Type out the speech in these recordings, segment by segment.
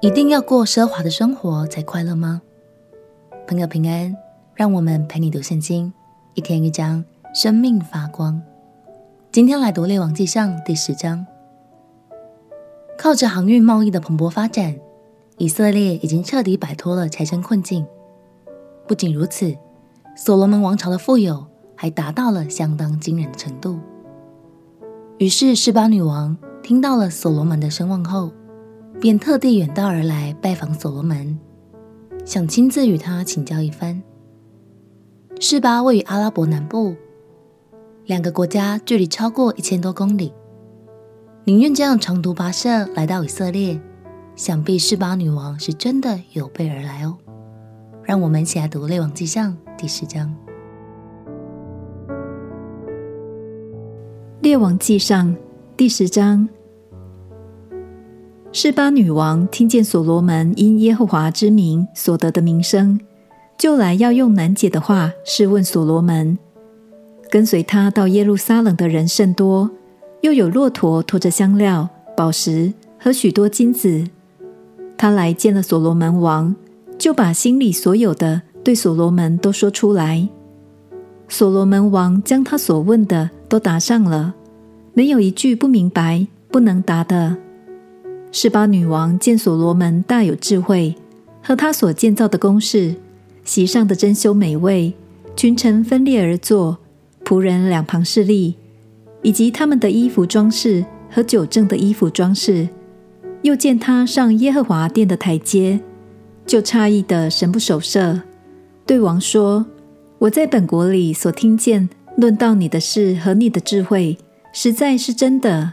一定要过奢华的生活才快乐吗？朋友平安，让我们陪你读圣经，一天一章，生命发光。今天来读列王纪上第十章。靠着航运贸易的蓬勃发展，以色列已经彻底摆脱了财政困境。不仅如此，所罗门王朝的富有还达到了相当惊人的程度。于是示巴女王听到了所罗门的声望后，便特地远道而来拜访所罗门，想亲自与他请教一番。示巴位于阿拉伯南部，两个国家距离超过一千多公里，宁愿这样长途跋涉来到以色列，想必示巴女王是真的有备而来哦。让我们一起来读《列王纪上》第十章。《列王纪上》第十章。示巴女王听见所罗门因耶和华之名所得的名声，就来要用难解的话试问所罗门。跟随他到耶路撒冷的人甚多，又有骆驼驮着香料、宝石和许多金子。他来见了所罗门王，就把心里所有的对所罗门都说出来。所罗门王将他所问的都答上了，没有一句不明白、不能答的。示巴女王见所罗门大有智慧，和他所建造的宫室，席上的珍馐美味，群臣分列而坐，仆人两旁侍立，以及他们的衣服装饰和酒正的衣服装饰，又见他上耶和华殿的台阶，就诧异的神不守舍，对王说：“我在本国里所听见论到你的事和你的智慧，实在是真的。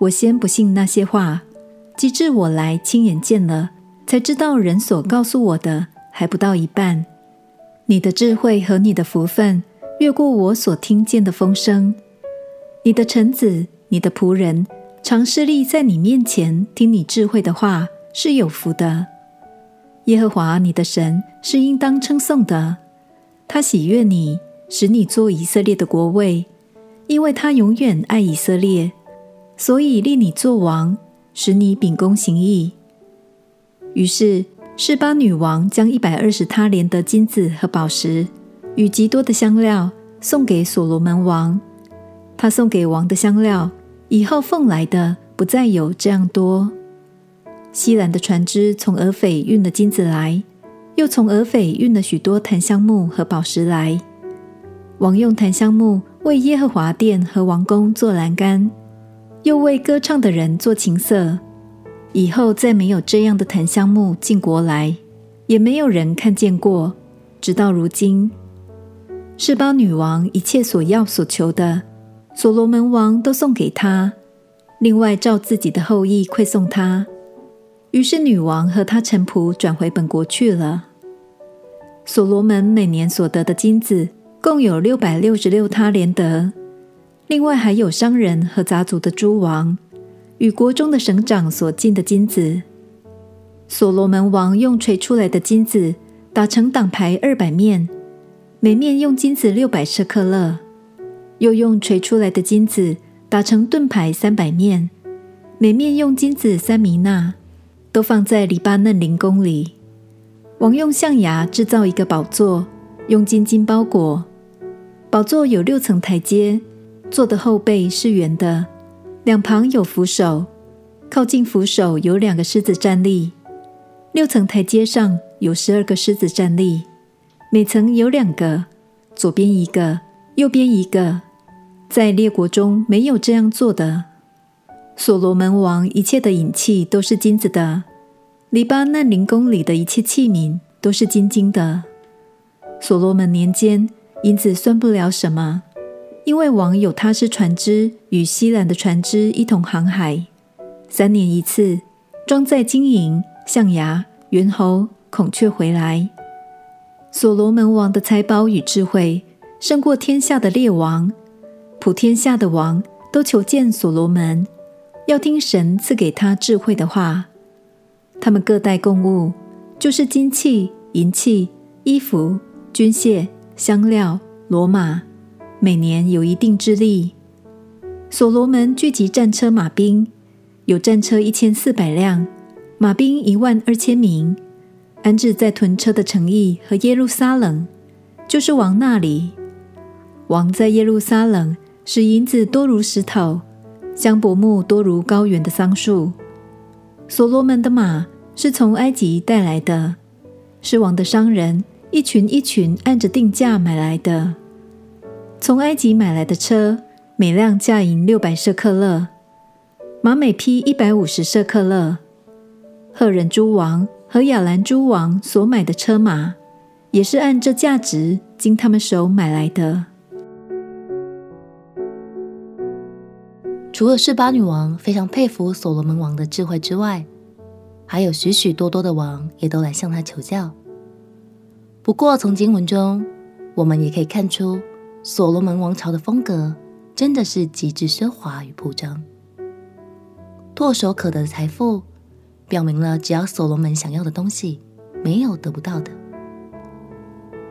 我先不信那些话。”及至我来亲眼见了，才知道人所告诉我的还不到一半。你的智慧和你的福分越过我所听见的风声。你的臣子、你的仆人常侍立在你面前听你智慧的话，是有福的。耶和华你的神是应当称颂的，他喜悦你，使你做以色列的国位，因为他永远爱以色列，所以立你做王。使你秉公行义。于是示巴女王将一百二十他连的金子和宝石，与极多的香料送给所罗门王。她送给王的香料，以后奉来的不再有这样多。西兰的船只从俄斐运了金子来，又从俄斐运了许多檀香木和宝石来。王用檀香木为耶和华殿和王宫做栏杆。又为歌唱的人做琴瑟，以后再没有这样的檀香木进国来，也没有人看见过，直到如今。示巴女王一切所要所求的，所罗门王都送给她，另外照自己的厚意馈送她。于是女王和她臣仆转回本国去了。所罗门每年所得的金子共有六百六十六他连得。另外还有商人和杂族的诸王与国中的省长所进的金子。所罗门王用锤出来的金子打成挡牌二百面，每面用金子六百舍客勒；又用锤出来的金子打成盾牌三百面，每面用金子三米纳，都放在黎巴嫩灵宫里。王用象牙制造一个宝座，用金金包裹。宝座有六层台阶。座的后背是圆的，两旁有扶手，靠近扶手有两个狮子站立。六层台阶上有十二个狮子站立，每层有两个，左边一个，右边一个。在列国中没有这样做的。所罗门王一切的饮器都是金子的，黎巴嫩灵宫里的一切器皿都是精金的。所罗门年间，银子算不了什么。因为王有他是船只与西兰的船只一同航海，三年一次，装载金银、象牙、猿猴、孔雀回来。所罗门王的财宝与智慧胜过天下的列王，普天下的王都求见所罗门，要听神赐给他智慧的话。他们各带供物，就是金器、银器、衣服、军械、香料、骡马。每年有一定之力。所罗门聚集战车马兵，有战车一千四百辆，马兵一万二千名，安置在屯车的城邑和耶路撒冷，就是王那里。王在耶路撒冷使银子多如石头，香柏木多如高原的桑树。所罗门的马是从埃及带来的，是王的商人一群一群按着定价买来的。从埃及买来的车，每辆价银六百舍克勒，马每匹一百五十舍克勒。赫人诸王和亚兰诸王所买的车马，也是按这价值经他们手买来的。除了示巴女王非常佩服所罗门王的智慧之外，还有许许多多的王也都来向他求教。不过，从经文中我们也可以看出，所罗门王朝的风格真的是极致奢华与铺张，唾手可得的财富。表明了，只要所罗门想要的东西，没有得不到的。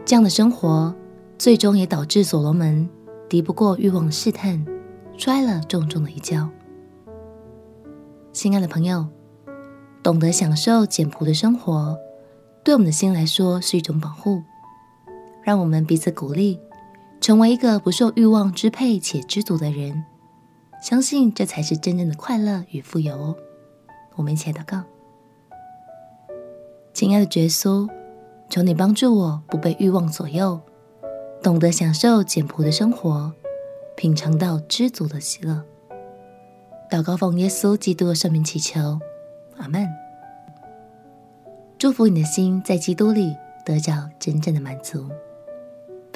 这样的生活，最终也导致所罗门敌不过欲望的试探，摔了重重的一跤。亲爱的朋友，懂得享受简朴的生活，对我们的心来说是一种保护。让我们彼此鼓励，成为一个不受欲望支配且知足的人。相信这才是真正的快乐与富有哦。我们一起来祷告，亲爱的耶稣，求你帮助我不被欲望左右，懂得享受简朴的生活，品尝到知足的喜乐。祷告奉耶稣基督的圣名祈求，阿门。祝福你的心在基督里得着真正的满足。